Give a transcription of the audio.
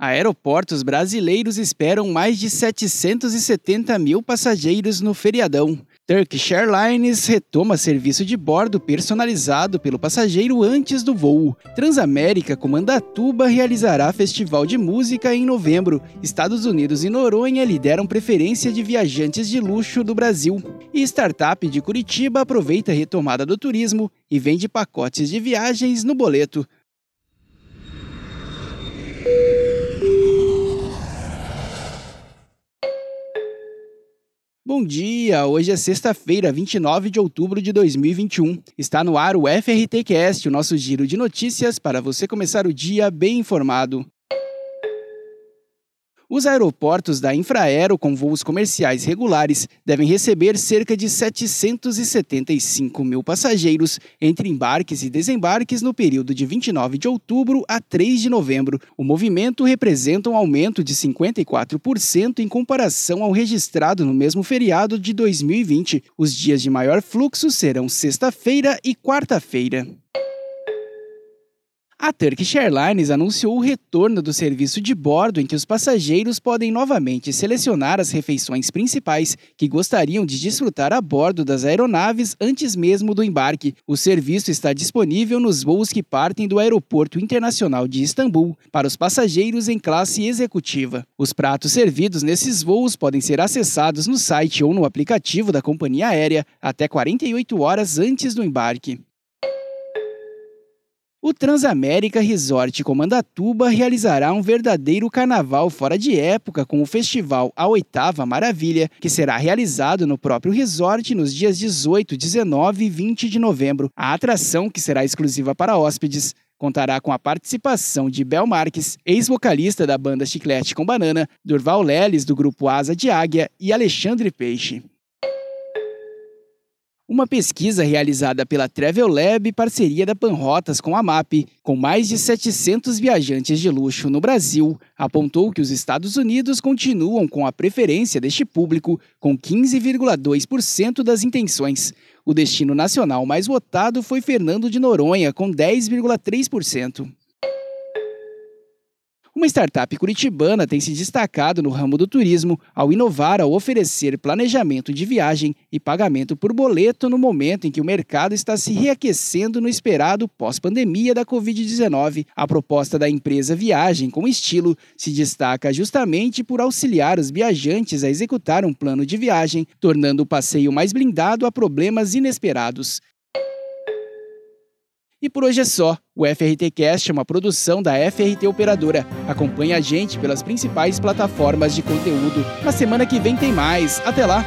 Aeroportos brasileiros esperam mais de 770 mil passageiros no feriadão. Turkish Airlines retoma serviço de bordo personalizado pelo passageiro antes do voo. Transamérica Comandatuba realizará festival de música em novembro. Estados Unidos e Noronha lideram preferência de viajantes de luxo do Brasil. E startup de Curitiba aproveita a retomada do turismo e vende pacotes de viagens no boleto. Bom dia! Hoje é sexta-feira, 29 de outubro de 2021. Está no ar o FRT Cast, o nosso giro de notícias para você começar o dia bem informado. Os aeroportos da Infraero com voos comerciais regulares devem receber cerca de 775 mil passageiros entre embarques e desembarques no período de 29 de outubro a 3 de novembro. O movimento representa um aumento de 54% em comparação ao registrado no mesmo feriado de 2020. Os dias de maior fluxo serão sexta-feira e quarta-feira. A Turkish Airlines anunciou o retorno do serviço de bordo em que os passageiros podem novamente selecionar as refeições principais que gostariam de desfrutar a bordo das aeronaves antes mesmo do embarque. O serviço está disponível nos voos que partem do Aeroporto Internacional de Istambul para os passageiros em classe executiva. Os pratos servidos nesses voos podem ser acessados no site ou no aplicativo da companhia aérea até 48 horas antes do embarque. O Transamérica Resort Comandatuba realizará um verdadeiro carnaval fora de época com o festival A Oitava Maravilha, que será realizado no próprio resort nos dias 18, 19 e 20 de novembro. A atração, que será exclusiva para hóspedes, contará com a participação de Bel Marques, ex-vocalista da banda Chiclete com Banana, Durval Leles, do grupo Asa de Águia e Alexandre Peixe. Uma pesquisa realizada pela Travel Lab, parceria da Panrotas com a MAP, com mais de 700 viajantes de luxo no Brasil, apontou que os Estados Unidos continuam com a preferência deste público, com 15,2% das intenções. O destino nacional mais votado foi Fernando de Noronha, com 10,3%. Uma startup curitibana tem se destacado no ramo do turismo ao inovar ao oferecer planejamento de viagem e pagamento por boleto no momento em que o mercado está se reaquecendo no esperado pós-pandemia da Covid-19. A proposta da empresa Viagem com Estilo se destaca justamente por auxiliar os viajantes a executar um plano de viagem, tornando o passeio mais blindado a problemas inesperados. E por hoje é só. O FRT Cast é uma produção da FRT Operadora. Acompanhe a gente pelas principais plataformas de conteúdo. Na semana que vem tem mais. Até lá!